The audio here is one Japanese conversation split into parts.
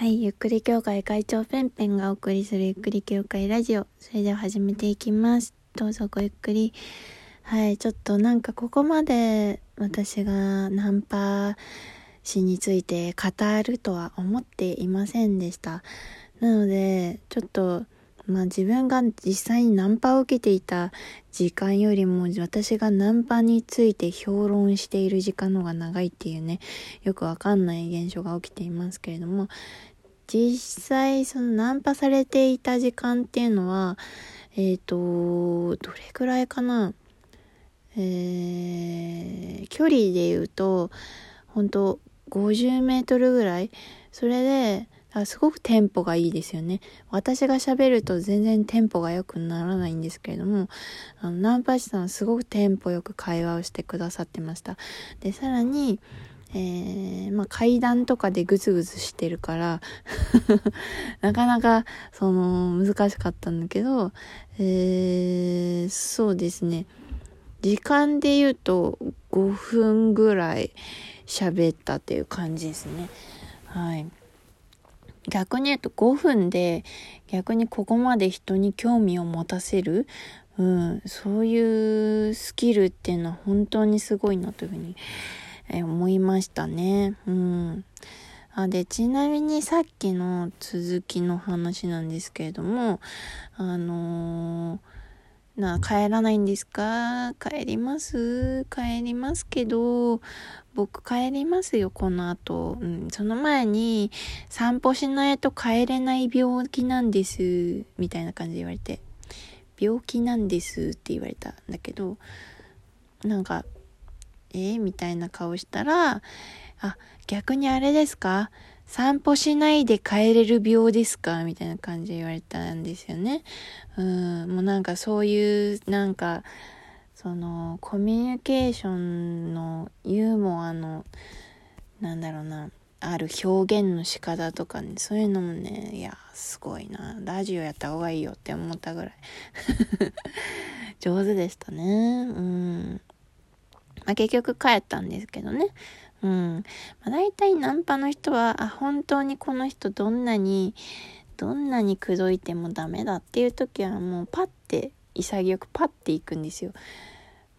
はい、ゆっくり協会会長ペンペンがお送りするゆっくり協会ラジオ。それでは始めていきます。どうぞごゆっくり。はい、ちょっとなんかここまで私がナンパ師について語るとは思っていませんでした。なので、ちょっとまあ自分が実際にナンパを受けていた時間よりも私がナンパについて評論している時間の方が長いっていうね、よくわかんない現象が起きていますけれども、実際そのナンパされていた時間っていうのは、えっ、ー、と、どれくらいかな？えー、距離で言うと、本当50メートルぐらい？それで、すごくテンポがいいですよね。私が喋ると全然テンポが良くならないんですけれども、あのナンパ師さんはすごくテンポよく会話をしてくださってました。で、さらに、えー、まあ、階段とかでグズグズしてるから なかなか、その、難しかったんだけど、えー、そうですね。時間で言うと5分ぐらい喋ったっていう感じですね。はい。逆に言うと5分で逆にここまで人に興味を持たせる、うん、そういうスキルっていうのは本当にすごいなというふうに、え思いましたね。うん。あで、ちなみにさっきの続きの話なんですけれども、あのーな、帰らないんですか？帰ります？帰りますけど、僕帰りますよ、この後。うん、その前に、散歩しないと帰れない病気なんです、みたいな感じで言われて。病気なんですって言われたんだけど、なんか、え、みたいな顔したら、あ、逆にあれですか？散歩しないで帰れる病ですか？みたいな感じで言われたんですよね。うん、もうなんかそういう、なんか、その、コミュニケーションのユーモアの、なんだろうな、ある表現の仕方とかね、そういうのもね、いや、すごいな。ラジオやった方がいいよって思ったぐらい。上手でしたね。うん。まあ、結局帰ったんですけどね。うん。まあ、大体ナンパの人は、あ、本当にこの人どんなに、どんなに口説いてもダメだっていう時はもうパッて、潔くパッていくんですよ。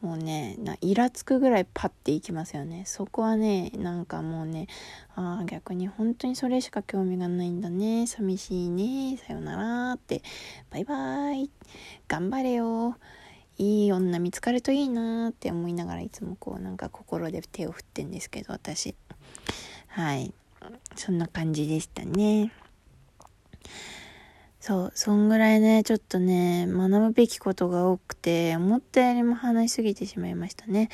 もうね、なイラつくぐらいパッていきますよね。そこはね、なんかもうね、ああ、逆に本当にそれしか興味がないんだね。寂しいね。さよならって。バイバーイ。頑張れよ。いい女見つかるといいなって思いながらいつもこうなんか心で手を振ってんですけど私。はい。そんな感じでしたね。そうそんぐらいねちょっとね学ぶべきことが多くて思ったよりも話しすぎてしまいましたね。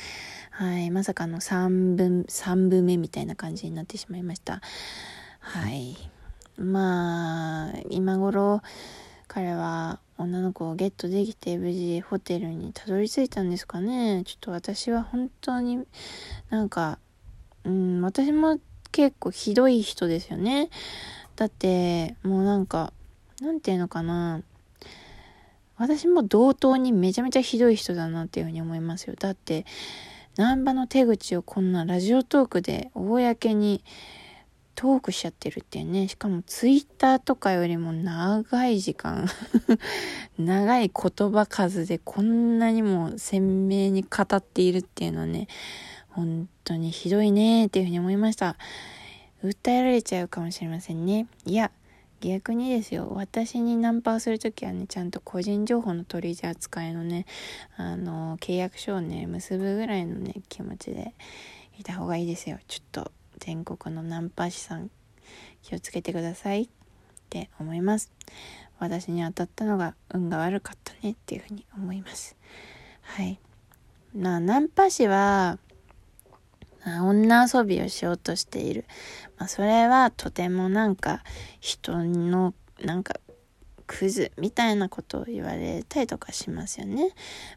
はい。まさかの3分3分目みたいな感じになってしまいました。はい。まあ今頃彼は女の子をゲットできて無事ホテルにたどり着いたんですかね。ちょっと私は本当になんかうん私も結構ひどい人ですよね。だってもうなんかなんていうのかな。私も同等にめちゃめちゃひどい人だなっていうふうに思いますよ。だって難波の手口をこんなラジオトークで公にトークしちゃってるっていうね。しかもツイッターとかよりも長い時間 長い言葉数でこんなにも鮮明に語っているっていうのはね、本当にひどいねっていうふうに思いました。訴えられちゃうかもしれませんね。いや、逆にですよ。私にナンパをするときはね、ちゃんと個人情報の取り扱いのね、あの、契約書をね、結ぶぐらいのね、気持ちでいた方がいいですよ。ちょっと全国のナンパ師さん気をつけてくださいって思います。私に当たったのが運が悪かったねっていうふうに思います。はい。なナンパ師は女遊びをしようとしている、まあ、それはとてもなんか人のなんかクズみたいなことを言われたりとかしますよね。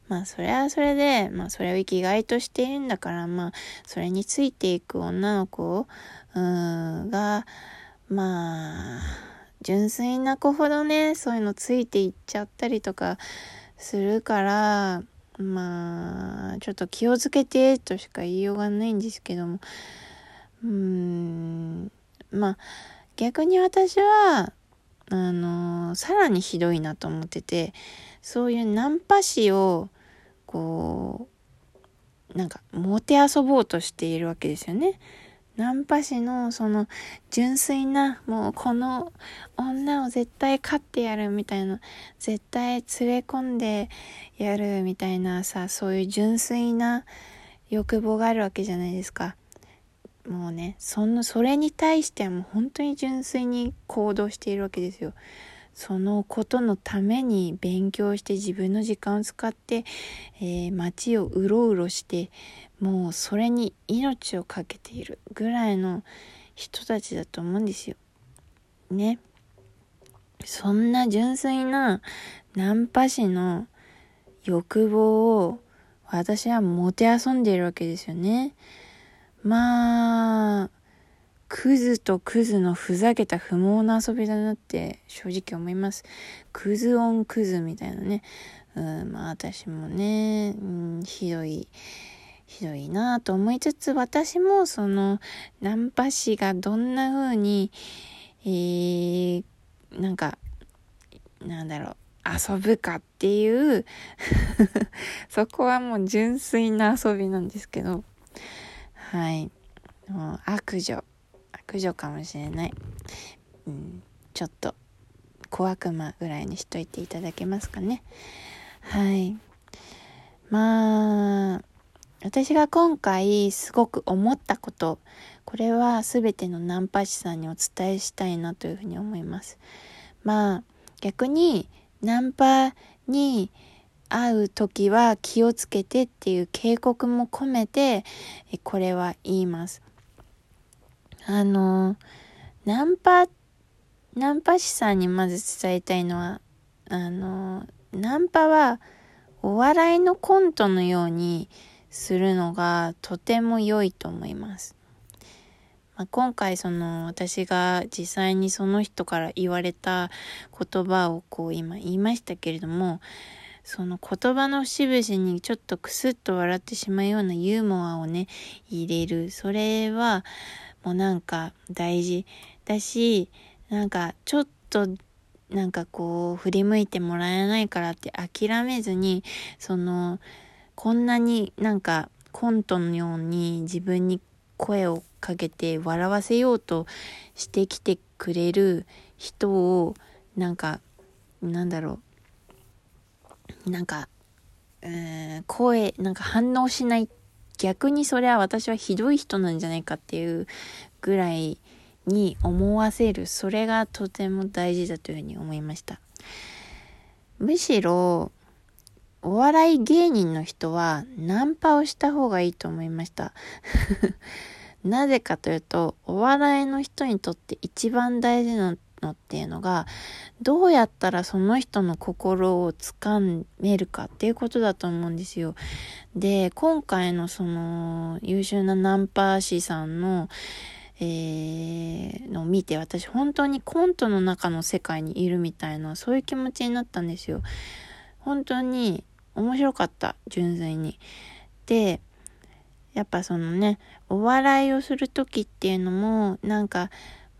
まあそれはそれで、まあそれを生きがいとしているんだから、まあそれについていく女の子が、まあ純粋な子ほどね、そういうのついていっちゃったりとかするから、まあちょっと気をつけてとしか言いようがないんですけども、うーん、まあ逆に私は、あの、さらにひどいなと思ってて、そういうナンパ師を、こう、なんか、もてあそぼうとしているわけですよね。ナンパ師のその純粋なもうこの女を絶対飼ってやるみたいな絶対連れ込んでやるみたいなさそういう純粋な欲望があるわけじゃないですかもうねそのそれに対してはもう本当に純粋に行動しているわけですよそのことのために勉強して自分の時間を使って、えー、街をうろうろしてもうそれに命を懸けているぐらいの人たちだと思うんですよ。ね。そんな純粋なナンパ師の欲望を私はもてあそんでいるわけですよね。まあ、クズとクズのふざけた不毛な遊びだなって正直思います。クズオンクズみたいなね。うん、まあ私もね、うん、ひどいひどいなと思いつつ、私もその、ナンパ師がどんな風に、えー、なんか、なんだろう、遊ぶかっていう そこはもう純粋な遊びなんですけど、はい。もう悪女、悪女かもしれない。うん、ちょっと、小悪魔ぐらいにしといていただけますかね。はい。まあ、私が今回すごく思ったこと、これは全てのナンパ師さんにお伝えしたいなというふうに思います。まあ、逆にナンパに会う時は気をつけてっていう警告も込めて、これは言います。あの、ナンパ、ナンパ師さんにまず伝えたいのは、あの、ナンパはお笑いのコントのようにするのがとても良いと思います。まあ、今回その私が実際にその人から言われた言葉をこう今言いましたけれどもその言葉の節々にちょっとクスッと笑ってしまうようなユーモアをね入れる。それはもうなんか大事だしなんかちょっとなんかこう振り向いてもらえないからって諦めずにそのこんなになんかコントのように自分に声をかけて笑わせようとしてきてくれる人をなんかなんだろうなんか、えーん、声なんか反応しない。逆にそれは私はひどい人なんじゃないかっていうぐらいに思わせる。それがとても大事だというふうに思いました。むしろお笑い芸人の人はナンパをした方がいいと思いました？なぜかというと、お笑いの人にとって一番大事なのっていうのが、どうやったらその人の心をつかめるかっていうことだと思うんですよ。で、今回のその優秀なナンパ師さんの、えー、のを見て私本当にコントの中の世界にいるみたいなそういう気持ちになったんですよ。本当に面白かった、純粋に。で、やっぱそのね、お笑いをする時っていうのも、なんか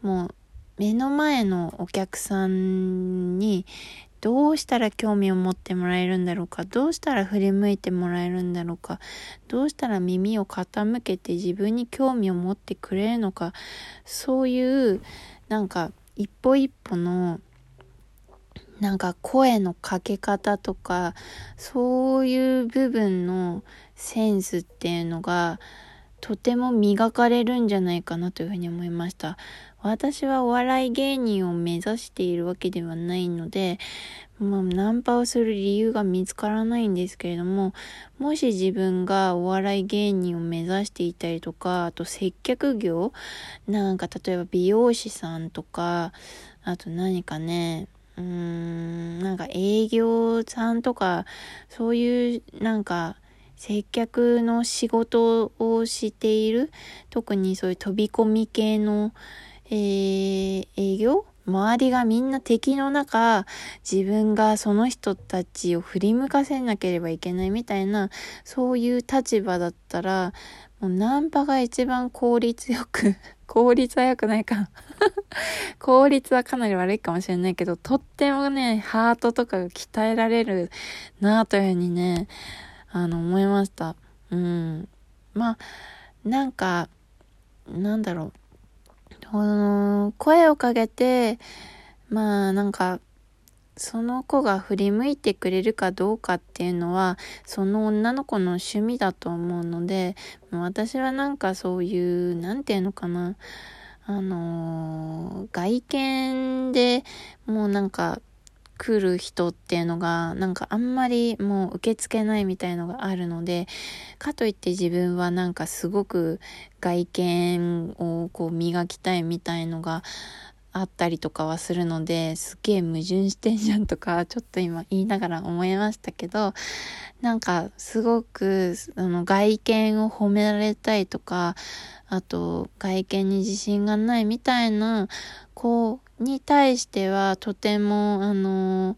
もう目の前のお客さんにどうしたら興味を持ってもらえるんだろうか、どうしたら振り向いてもらえるんだろうか、どうしたら耳を傾けて自分に興味を持ってくれるのか、そういうなんか一歩一歩のなんか声のかけ方とか、そういう部分のセンスっていうのが、とても磨かれるんじゃないかなというふうに思いました。私はお笑い芸人を目指しているわけではないので、まあ、ナンパをする理由が見つからないんですけれども、もし自分がお笑い芸人を目指していたりとか、あと接客業なんか例えば美容師さんとか、あと何かね、うーん、なんか営業さんとか、そういうなんか接客の仕事をしている、特にそういう飛び込み系の、えー、営業？周りがみんな敵の中、自分がその人たちを振り向かせなければいけないみたいな、そういう立場だったら、もうナンパが一番効率よく 効率は良くないか。効率はかなり悪いかもしれないけど、とってもね、ハートとかが鍛えられるなというふうにね、あの、思いました。うん。まあ、なんか、なんだろう。この、声をかけて、まあ、なんか、その子が振り向いてくれるかどうかっていうのはその女の子の趣味だと思うので私はなんかそういう何て言うのかなあのー、外見でもうなんか来る人っていうのがなんかあんまりもう受け付けないみたいのがあるのでかといって自分はなんかすごく外見をこう磨きたいみたいのがあったりとかはするのですっげえ矛盾してんじゃんとかちょっと今言いながら思いましたけどなんかすごくあの外見を褒められたいとかあと外見に自信がないみたいな子に対してはとてもあの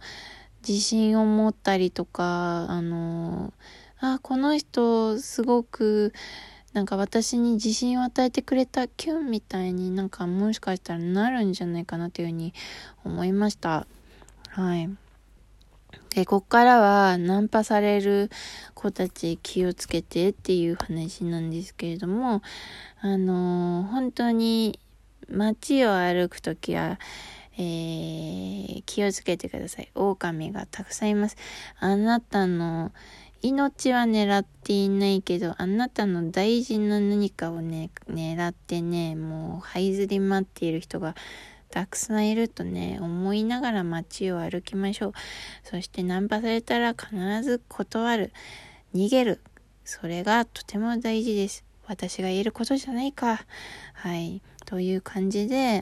自信を持ったりとかあのあこの人すごくなんか私に自信を与えてくれたキュンみたいになんかもしかしたらなるんじゃないかなというふうに思いました。はい。で、こっからはナンパされる子たち気をつけてっていう話なんですけれども、あのー、本当に街を歩くときは、えー、気をつけてください。狼がたくさんいます。あなたの命は狙っていないけど、あなたの大事な何かをね、狙ってね、もう、這いずり回っている人がたくさんいるとね、思いながら街を歩きましょう。そしてナンパされたら必ず断る。逃げる。それがとても大事です。私が言えることじゃないか。はい。という感じで、